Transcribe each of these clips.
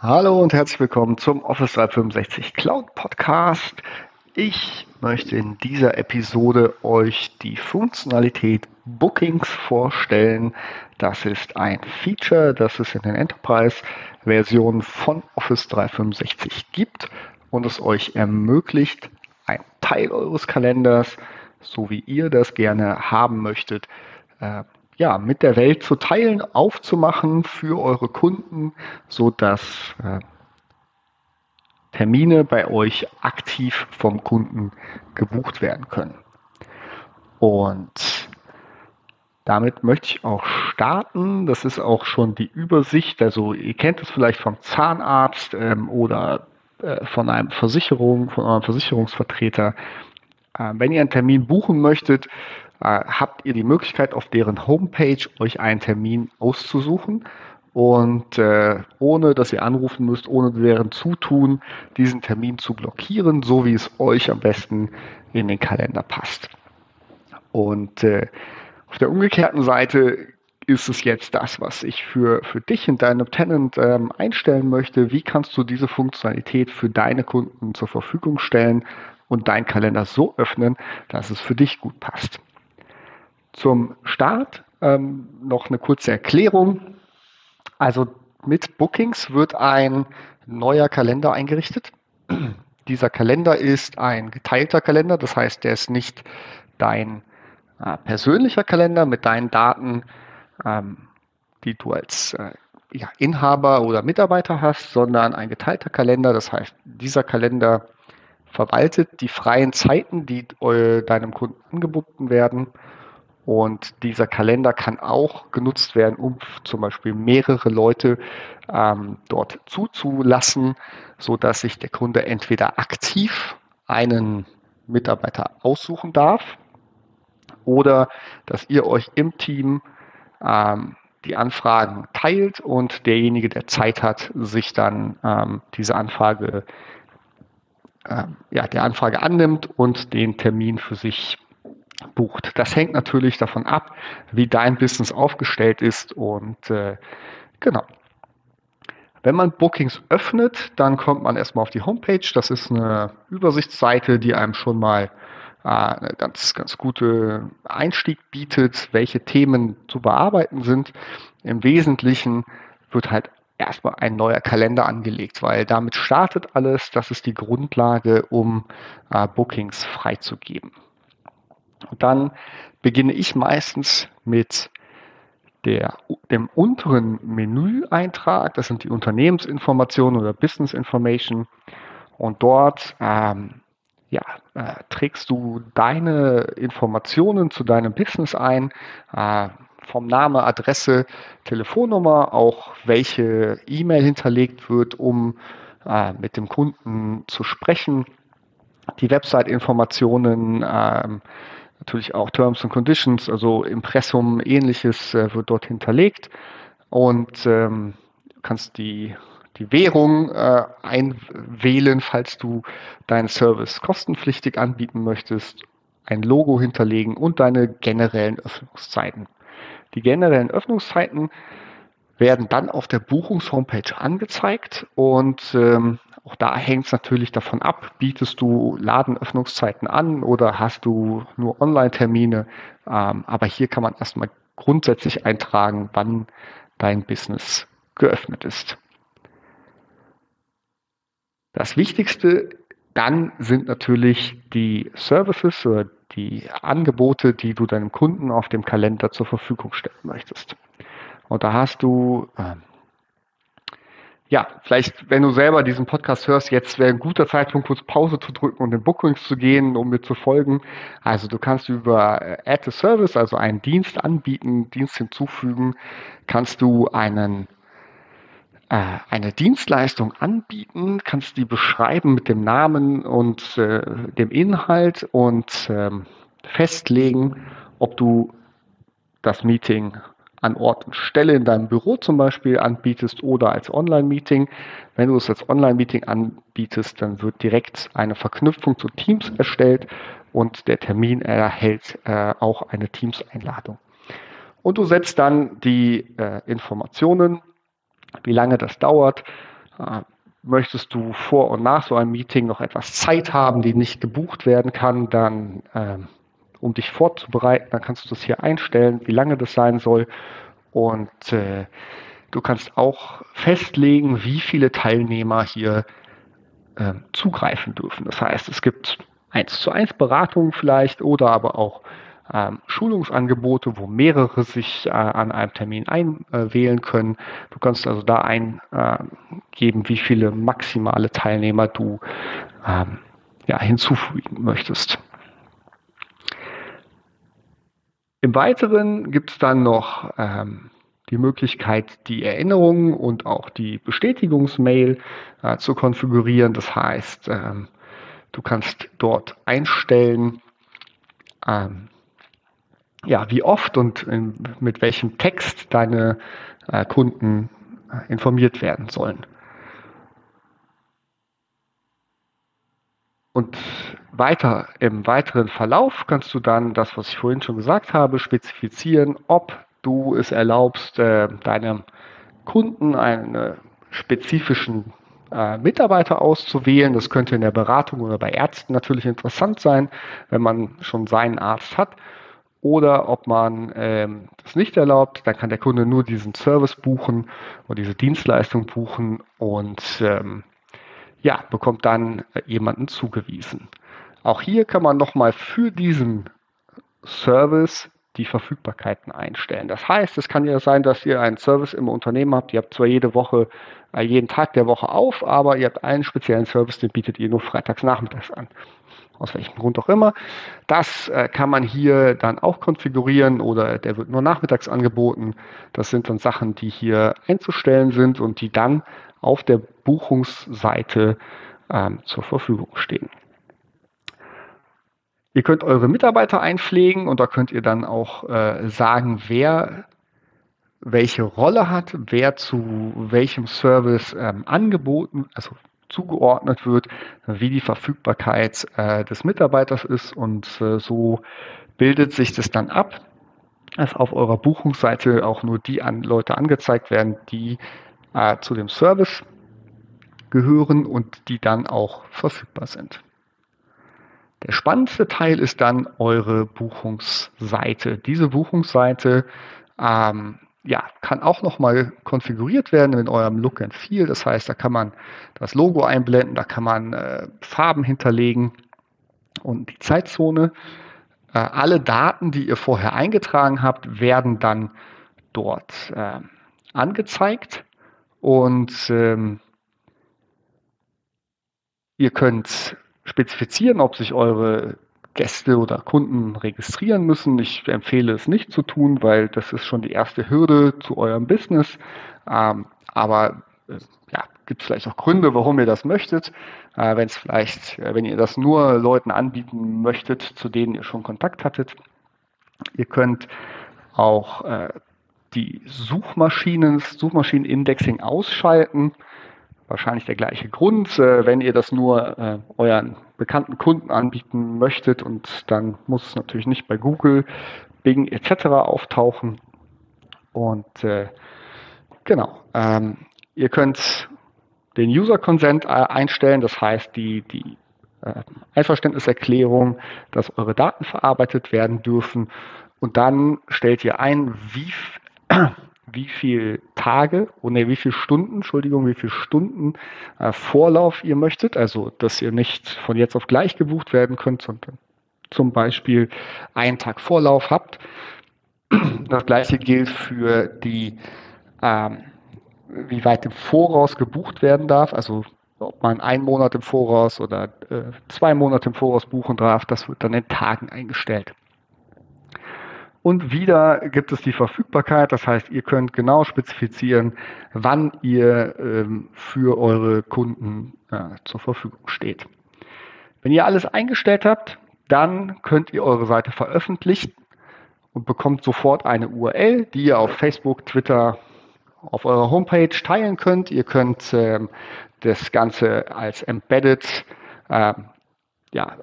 Hallo und herzlich willkommen zum Office 365 Cloud Podcast. Ich möchte in dieser Episode euch die Funktionalität Bookings vorstellen. Das ist ein Feature, das es in den Enterprise-Versionen von Office 365 gibt und es euch ermöglicht, einen Teil eures Kalenders, so wie ihr das gerne haben möchtet, äh, ja, mit der Welt zu teilen, aufzumachen für eure Kunden, so dass äh, Termine bei euch aktiv vom Kunden gebucht werden können. Und damit möchte ich auch starten. Das ist auch schon die Übersicht. Also ihr kennt es vielleicht vom Zahnarzt ähm, oder äh, von einem Versicherung, von eurem Versicherungsvertreter. Äh, wenn ihr einen Termin buchen möchtet, äh, habt ihr die Möglichkeit, auf deren Homepage euch einen Termin auszusuchen und äh, ohne dass ihr anrufen müsst, ohne deren Zutun, diesen Termin zu blockieren, so wie es euch am besten in den Kalender passt. Und auf der umgekehrten Seite ist es jetzt das, was ich für, für dich in deinem Tenant ähm, einstellen möchte. Wie kannst du diese Funktionalität für deine Kunden zur Verfügung stellen und deinen Kalender so öffnen, dass es für dich gut passt? Zum Start ähm, noch eine kurze Erklärung. Also mit Bookings wird ein neuer Kalender eingerichtet. Dieser Kalender ist ein geteilter Kalender, das heißt, der ist nicht dein äh, persönlicher Kalender mit deinen Daten, ähm, die du als äh, ja, Inhaber oder Mitarbeiter hast, sondern ein geteilter Kalender. Das heißt, dieser Kalender verwaltet die freien Zeiten, die äh, deinem Kunden angeboten werden. Und dieser Kalender kann auch genutzt werden, um zum Beispiel mehrere Leute ähm, dort zuzulassen, so dass sich der Kunde entweder aktiv einen Mitarbeiter aussuchen darf oder dass ihr euch im Team ähm, die Anfragen teilt und derjenige, der Zeit hat, sich dann ähm, diese Anfrage, äh, ja, der Anfrage annimmt und den Termin für sich bucht. Das hängt natürlich davon ab, wie dein Business aufgestellt ist und äh, genau. Wenn man Bookings öffnet, dann kommt man erstmal auf die Homepage. Das ist eine Übersichtsseite, die einem schon mal äh, eine ganz, ganz gute Einstieg bietet, welche Themen zu bearbeiten sind. Im Wesentlichen wird halt erstmal ein neuer Kalender angelegt, weil damit startet alles. Das ist die Grundlage, um äh, Bookings freizugeben. Und dann beginne ich meistens mit der, dem unteren Menüeintrag. Das sind die Unternehmensinformationen oder Business Information. Und dort ähm, ja, äh, trägst du deine Informationen zu deinem Business ein, äh, vom Name, Adresse, Telefonnummer, auch welche E-Mail hinterlegt wird, um äh, mit dem Kunden zu sprechen, die Website-Informationen, ähm, natürlich auch Terms and Conditions, also Impressum, ähnliches äh, wird dort hinterlegt und ähm, kannst die, die Währung äh, einwählen, falls du deinen Service kostenpflichtig anbieten möchtest, ein Logo hinterlegen und deine generellen Öffnungszeiten. Die generellen Öffnungszeiten werden dann auf der Buchungshomepage angezeigt und ähm, auch da hängt es natürlich davon ab, bietest du Ladenöffnungszeiten an oder hast du nur Online-Termine. Ähm, aber hier kann man erstmal grundsätzlich eintragen, wann dein Business geöffnet ist. Das Wichtigste dann sind natürlich die Services oder die Angebote, die du deinem Kunden auf dem Kalender zur Verfügung stellen möchtest. Und da hast du ähm, ja, vielleicht, wenn du selber diesen Podcast hörst, jetzt wäre ein guter Zeitpunkt, kurz Pause zu drücken und in Bookings zu gehen, um mir zu folgen. Also du kannst über äh, Add a Service, also einen Dienst anbieten, Dienst hinzufügen, kannst du einen äh, eine Dienstleistung anbieten, kannst die beschreiben mit dem Namen und äh, dem Inhalt und ähm, festlegen, ob du das Meeting an Ort und Stelle in deinem Büro zum Beispiel anbietest oder als Online-Meeting. Wenn du es als Online-Meeting anbietest, dann wird direkt eine Verknüpfung zu Teams erstellt und der Termin erhält äh, auch eine Teams-Einladung. Und du setzt dann die äh, Informationen, wie lange das dauert, Äh, möchtest du vor und nach so einem Meeting noch etwas Zeit haben, die nicht gebucht werden kann, dann äh, um dich vorzubereiten, dann kannst du das hier einstellen, wie lange das sein soll. Und äh, du kannst auch festlegen, wie viele Teilnehmer hier äh, zugreifen dürfen. Das heißt, es gibt eins zu eins Beratungen vielleicht oder aber auch ähm, Schulungsangebote, wo mehrere sich äh, an einem Termin einwählen können. Du kannst also da eingeben, wie viele maximale Teilnehmer du ähm, ja, hinzufügen möchtest. Im Weiteren gibt es dann noch ähm, die Möglichkeit, die Erinnerungen und auch die Bestätigungsmail äh, zu konfigurieren. Das heißt, ähm, du kannst dort einstellen, ähm, ja, wie oft und in, mit welchem Text deine äh, Kunden äh, informiert werden sollen. Und weiter im weiteren Verlauf kannst du dann das, was ich vorhin schon gesagt habe, spezifizieren, ob du es erlaubst, äh, deinem Kunden einen spezifischen äh, Mitarbeiter auszuwählen. Das könnte in der Beratung oder bei Ärzten natürlich interessant sein, wenn man schon seinen Arzt hat oder ob man ähm, das nicht erlaubt, dann kann der Kunde nur diesen Service buchen oder diese Dienstleistung buchen und ähm, ja, bekommt dann jemanden zugewiesen. Auch hier kann man nochmal für diesen Service die Verfügbarkeiten einstellen. Das heißt, es kann ja sein, dass ihr einen Service im Unternehmen habt. Ihr habt zwar jede Woche, äh, jeden Tag der Woche auf, aber ihr habt einen speziellen Service, den bietet ihr nur freitags nachmittags an aus welchem Grund auch immer. Das äh, kann man hier dann auch konfigurieren oder der wird nur nachmittags angeboten. Das sind dann Sachen, die hier einzustellen sind und die dann auf der Buchungsseite ähm, zur Verfügung stehen. Ihr könnt eure Mitarbeiter einpflegen und da könnt ihr dann auch äh, sagen, wer welche Rolle hat, wer zu welchem Service ähm, angeboten, also zugeordnet wird, wie die Verfügbarkeit äh, des Mitarbeiters ist und äh, so bildet sich das dann ab, dass auf eurer Buchungsseite auch nur die an Leute angezeigt werden, die äh, zu dem Service gehören und die dann auch verfügbar sind. Der spannendste Teil ist dann eure Buchungsseite. Diese Buchungsseite ähm, ja, kann auch nochmal konfiguriert werden in eurem Look and Feel. Das heißt, da kann man das Logo einblenden, da kann man äh, Farben hinterlegen und die Zeitzone. Äh, alle Daten, die ihr vorher eingetragen habt, werden dann dort äh, angezeigt und ähm, ihr könnt spezifizieren, ob sich eure Gäste oder Kunden registrieren müssen. Ich empfehle es nicht zu tun, weil das ist schon die erste Hürde zu eurem Business. Ähm, aber äh, ja, gibt es vielleicht auch Gründe, warum ihr das möchtet. Äh, wenn es vielleicht, äh, wenn ihr das nur Leuten anbieten möchtet, zu denen ihr schon Kontakt hattet. Ihr könnt auch äh, die Suchmaschinen, Suchmaschinenindexing ausschalten wahrscheinlich der gleiche Grund. Äh, wenn ihr das nur äh, euren bekannten Kunden anbieten möchtet und dann muss es natürlich nicht bei Google, Bing etc. auftauchen. Und äh, genau, ähm, ihr könnt den User Consent äh, einstellen, das heißt die, die äh, Einverständniserklärung, dass eure Daten verarbeitet werden dürfen. Und dann stellt ihr ein, wie wie viel Tage oder wie viele Stunden, Entschuldigung, wie viele Stunden äh, Vorlauf ihr möchtet. Also, dass ihr nicht von jetzt auf gleich gebucht werden könnt, sondern zum Beispiel einen Tag Vorlauf habt. Das gleiche gilt für die, ähm, wie weit im Voraus gebucht werden darf. Also, ob man einen Monat im Voraus oder äh, zwei Monate im Voraus buchen darf, das wird dann in Tagen eingestellt. Und wieder gibt es die Verfügbarkeit, das heißt, ihr könnt genau spezifizieren, wann ihr ähm, für eure Kunden äh, zur Verfügung steht. Wenn ihr alles eingestellt habt, dann könnt ihr eure Seite veröffentlichen und bekommt sofort eine URL, die ihr auf Facebook, Twitter, auf eurer Homepage teilen könnt. Ihr könnt ähm, das Ganze als Embedded äh, ja,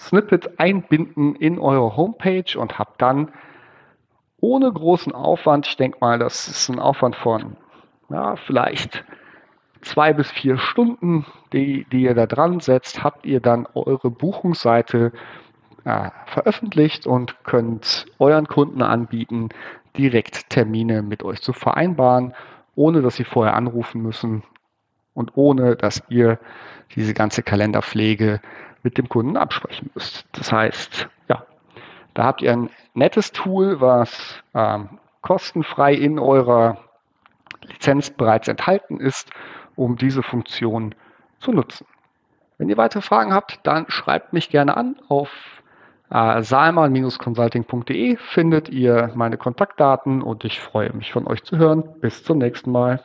Snippet einbinden in eure Homepage und habt dann ohne großen Aufwand, ich denke mal, das ist ein Aufwand von ja, vielleicht zwei bis vier Stunden, die, die ihr da dran setzt, habt ihr dann eure Buchungsseite äh, veröffentlicht und könnt euren Kunden anbieten, direkt Termine mit euch zu vereinbaren, ohne dass sie vorher anrufen müssen und ohne dass ihr diese ganze Kalenderpflege mit dem Kunden absprechen müsst. Das heißt, ja, da habt ihr ein nettes Tool, was ähm, kostenfrei in eurer Lizenz bereits enthalten ist, um diese Funktion zu nutzen. Wenn ihr weitere Fragen habt, dann schreibt mich gerne an. Auf äh, salman-consulting.de findet ihr meine Kontaktdaten und ich freue mich von euch zu hören. Bis zum nächsten Mal.